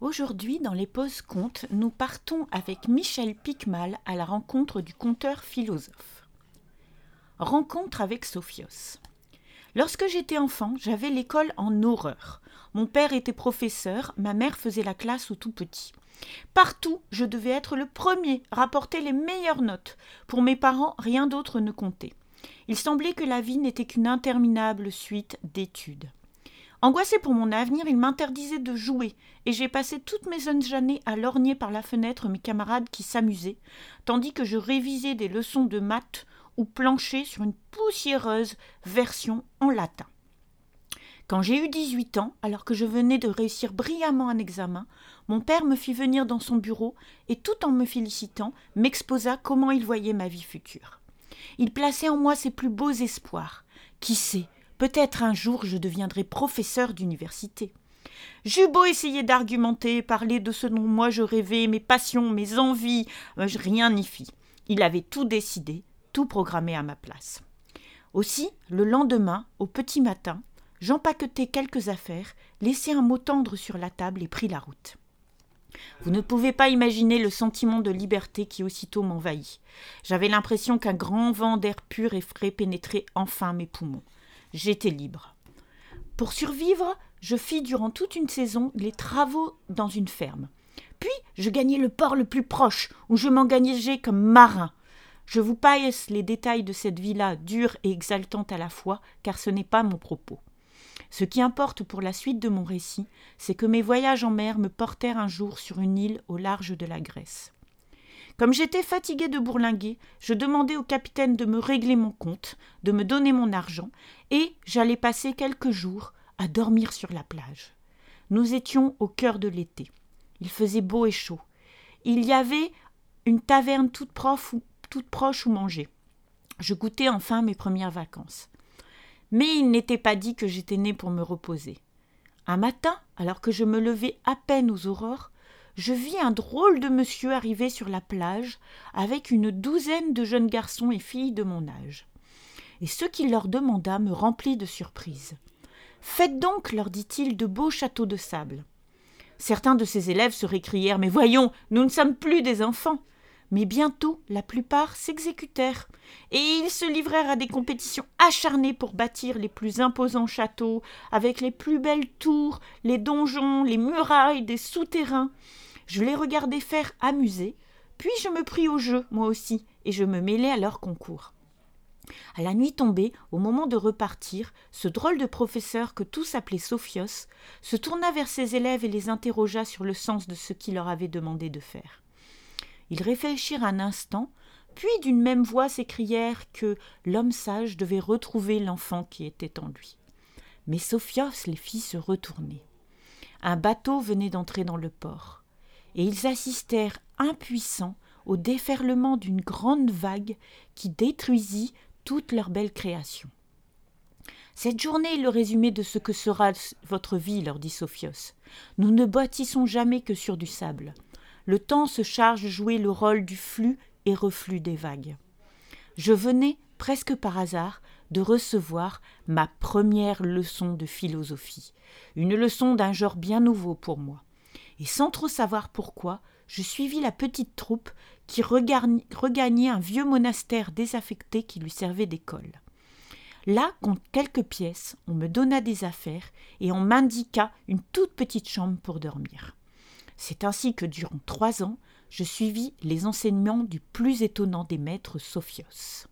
Aujourd'hui, dans les pauses contes, nous partons avec Michel Picmal à la rencontre du conteur philosophe. Rencontre avec Sophios. Lorsque j'étais enfant, j'avais l'école en horreur. Mon père était professeur, ma mère faisait la classe aux tout petits. Partout, je devais être le premier, rapporter les meilleures notes. Pour mes parents, rien d'autre ne comptait. Il semblait que la vie n'était qu'une interminable suite d'études. Angoissé pour mon avenir, il m'interdisait de jouer, et j'ai passé toutes mes jeunes années à lorgner par la fenêtre mes camarades qui s'amusaient, tandis que je révisais des leçons de maths ou planchais sur une poussiéreuse version en latin. Quand j'ai eu 18 ans, alors que je venais de réussir brillamment un examen, mon père me fit venir dans son bureau et tout en me félicitant, m'exposa comment il voyait ma vie future. Il plaçait en moi ses plus beaux espoirs. Qui sait, Peut-être un jour je deviendrai professeur d'université. J'eus beau essayer d'argumenter, parler de ce dont moi je rêvais, mes passions, mes envies, euh, rien n'y fit. Il avait tout décidé, tout programmé à ma place. Aussi, le lendemain, au petit matin, j'empaquetai quelques affaires, laissai un mot tendre sur la table et pris la route. Vous ne pouvez pas imaginer le sentiment de liberté qui aussitôt m'envahit. J'avais l'impression qu'un grand vent d'air pur et frais pénétrait enfin mes poumons j'étais libre. Pour survivre, je fis durant toute une saison les travaux dans une ferme. Puis je gagnai le port le plus proche, où je m'engageai comme marin. Je vous passe les détails de cette vie-là, dure et exaltante à la fois, car ce n'est pas mon propos. Ce qui importe pour la suite de mon récit, c'est que mes voyages en mer me portèrent un jour sur une île au large de la Grèce. Comme j'étais fatigué de bourlinguer, je demandai au capitaine de me régler mon compte, de me donner mon argent, et j'allais passer quelques jours à dormir sur la plage. Nous étions au cœur de l'été. Il faisait beau et chaud. Il y avait une taverne toute, proche où manger. Je goûtais enfin mes premières vacances. Mais il n'était pas dit que j'étais né pour me reposer. Un matin, alors que je me levais à peine aux aurores, je vis un drôle de monsieur arriver sur la plage avec une douzaine de jeunes garçons et filles de mon âge. Et ce qu'il leur demanda me remplit de surprise. Faites donc, leur dit-il, de beaux châteaux de sable. Certains de ses élèves se récrièrent Mais voyons, nous ne sommes plus des enfants. Mais bientôt la plupart s'exécutèrent, et ils se livrèrent à des compétitions acharnées pour bâtir les plus imposants châteaux, avec les plus belles tours, les donjons, les murailles des souterrains. Je les regardais faire amuser, puis je me pris au jeu, moi aussi, et je me mêlai à leur concours. À la nuit tombée, au moment de repartir, ce drôle de professeur que tous appelaient Sophios se tourna vers ses élèves et les interrogea sur le sens de ce qu'il leur avait demandé de faire. Ils réfléchirent un instant, puis d'une même voix s'écrièrent que l'homme sage devait retrouver l'enfant qui était en lui. Mais Sophios les fit se retourner. Un bateau venait d'entrer dans le port, et ils assistèrent impuissants au déferlement d'une grande vague qui détruisit toute leur belle création. Cette journée est le résumé de ce que sera votre vie, leur dit Sophios. Nous ne bâtissons jamais que sur du sable le temps se charge de jouer le rôle du flux et reflux des vagues. Je venais, presque par hasard, de recevoir ma première leçon de philosophie, une leçon d'un genre bien nouveau pour moi. Et sans trop savoir pourquoi, je suivis la petite troupe qui regagnait un vieux monastère désaffecté qui lui servait d'école. Là, contre quelques pièces, on me donna des affaires et on m'indiqua une toute petite chambre pour dormir. C'est ainsi que durant trois ans, je suivis les enseignements du plus étonnant des maîtres Sophios.